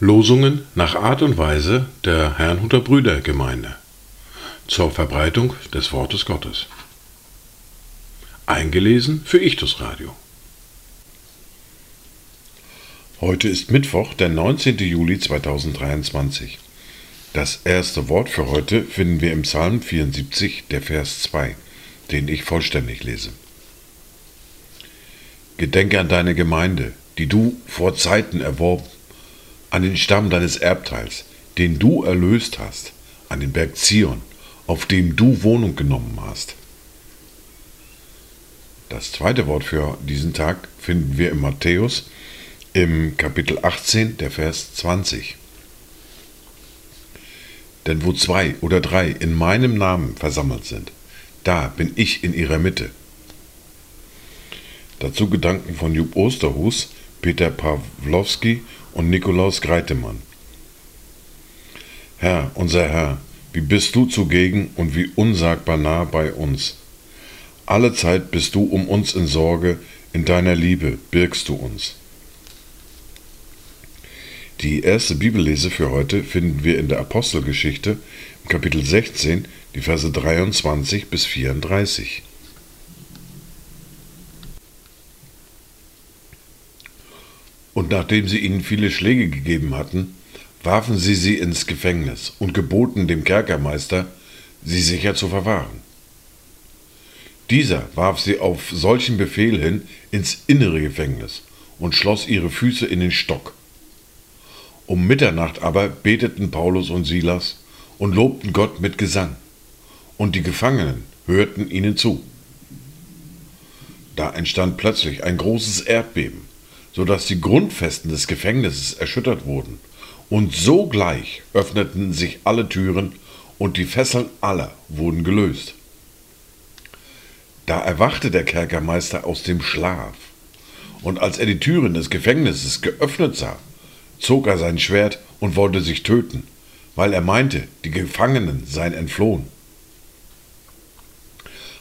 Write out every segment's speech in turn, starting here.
Losungen nach Art und Weise der Herrnhuter Brüdergemeinde zur Verbreitung des Wortes Gottes. Eingelesen für Ichtus Radio. Heute ist Mittwoch, der 19. Juli 2023. Das erste Wort für heute finden wir im Psalm 74, der Vers 2, den ich vollständig lese. Gedenke an deine Gemeinde, die du vor Zeiten erworben an den Stamm deines Erbteils, den du erlöst hast, an den Berg Zion, auf dem du Wohnung genommen hast. Das zweite Wort für diesen Tag finden wir in Matthäus im Kapitel 18, der Vers 20. Denn wo zwei oder drei in meinem Namen versammelt sind, da bin ich in ihrer Mitte. Dazu Gedanken von Jupp Osterhus, Peter Pawlowski und Nikolaus Greitemann. Herr, unser Herr, wie bist du zugegen und wie unsagbar nah bei uns. Alle Zeit bist du um uns in Sorge, in deiner Liebe birgst du uns. Die erste Bibellese für heute finden wir in der Apostelgeschichte im Kapitel 16, die Verse 23 bis 34. Und nachdem sie ihnen viele Schläge gegeben hatten, warfen sie sie ins Gefängnis und geboten dem Kerkermeister, sie sicher zu verwahren. Dieser warf sie auf solchen Befehl hin ins innere Gefängnis und schloss ihre Füße in den Stock. Um Mitternacht aber beteten Paulus und Silas und lobten Gott mit Gesang, und die Gefangenen hörten ihnen zu. Da entstand plötzlich ein großes Erdbeben so dass die Grundfesten des Gefängnisses erschüttert wurden. Und sogleich öffneten sich alle Türen und die Fesseln aller wurden gelöst. Da erwachte der Kerkermeister aus dem Schlaf, und als er die Türen des Gefängnisses geöffnet sah, zog er sein Schwert und wollte sich töten, weil er meinte, die Gefangenen seien entflohen.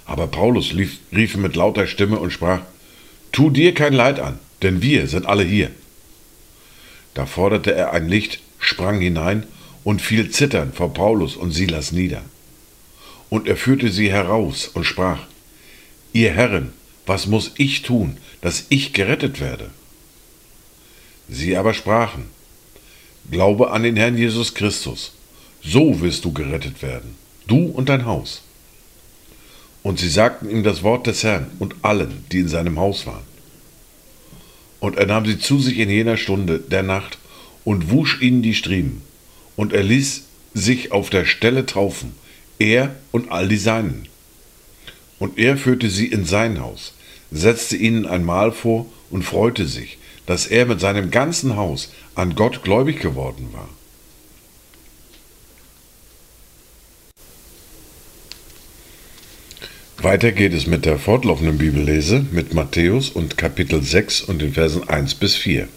Aber Paulus rief, rief mit lauter Stimme und sprach, Tu dir kein Leid an, denn wir sind alle hier. Da forderte er ein Licht, sprang hinein und fiel zitternd vor Paulus und Silas nieder. Und er führte sie heraus und sprach, Ihr Herren, was muss ich tun, dass ich gerettet werde? Sie aber sprachen, Glaube an den Herrn Jesus Christus, so wirst du gerettet werden, du und dein Haus. Und sie sagten ihm das Wort des Herrn und allen, die in seinem Haus waren. Und er nahm sie zu sich in jener Stunde der Nacht und wusch ihnen die Striemen. Und er ließ sich auf der Stelle taufen, er und all die Seinen. Und er führte sie in sein Haus, setzte ihnen ein Mahl vor und freute sich, dass er mit seinem ganzen Haus an Gott gläubig geworden war. Weiter geht es mit der fortlaufenden Bibellese mit Matthäus und Kapitel 6 und den Versen 1 bis 4.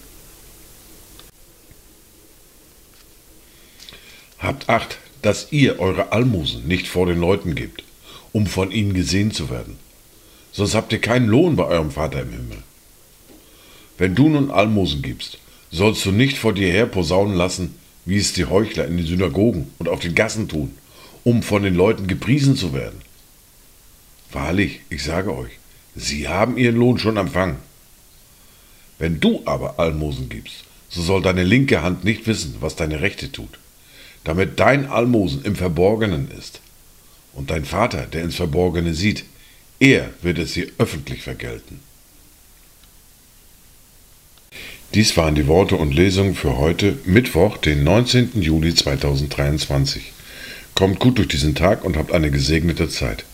Habt Acht, dass ihr eure Almosen nicht vor den Leuten gebt, um von ihnen gesehen zu werden. Sonst habt ihr keinen Lohn bei eurem Vater im Himmel. Wenn du nun Almosen gibst, sollst du nicht vor dir her posaunen lassen, wie es die Heuchler in den Synagogen und auf den Gassen tun, um von den Leuten gepriesen zu werden. Wahrlich, ich sage euch, sie haben ihren Lohn schon empfangen. Wenn du aber Almosen gibst, so soll deine linke Hand nicht wissen, was deine rechte tut, damit dein Almosen im Verborgenen ist. Und dein Vater, der ins Verborgene sieht, er wird es dir öffentlich vergelten. Dies waren die Worte und Lesungen für heute, Mittwoch, den 19. Juli 2023. Kommt gut durch diesen Tag und habt eine gesegnete Zeit.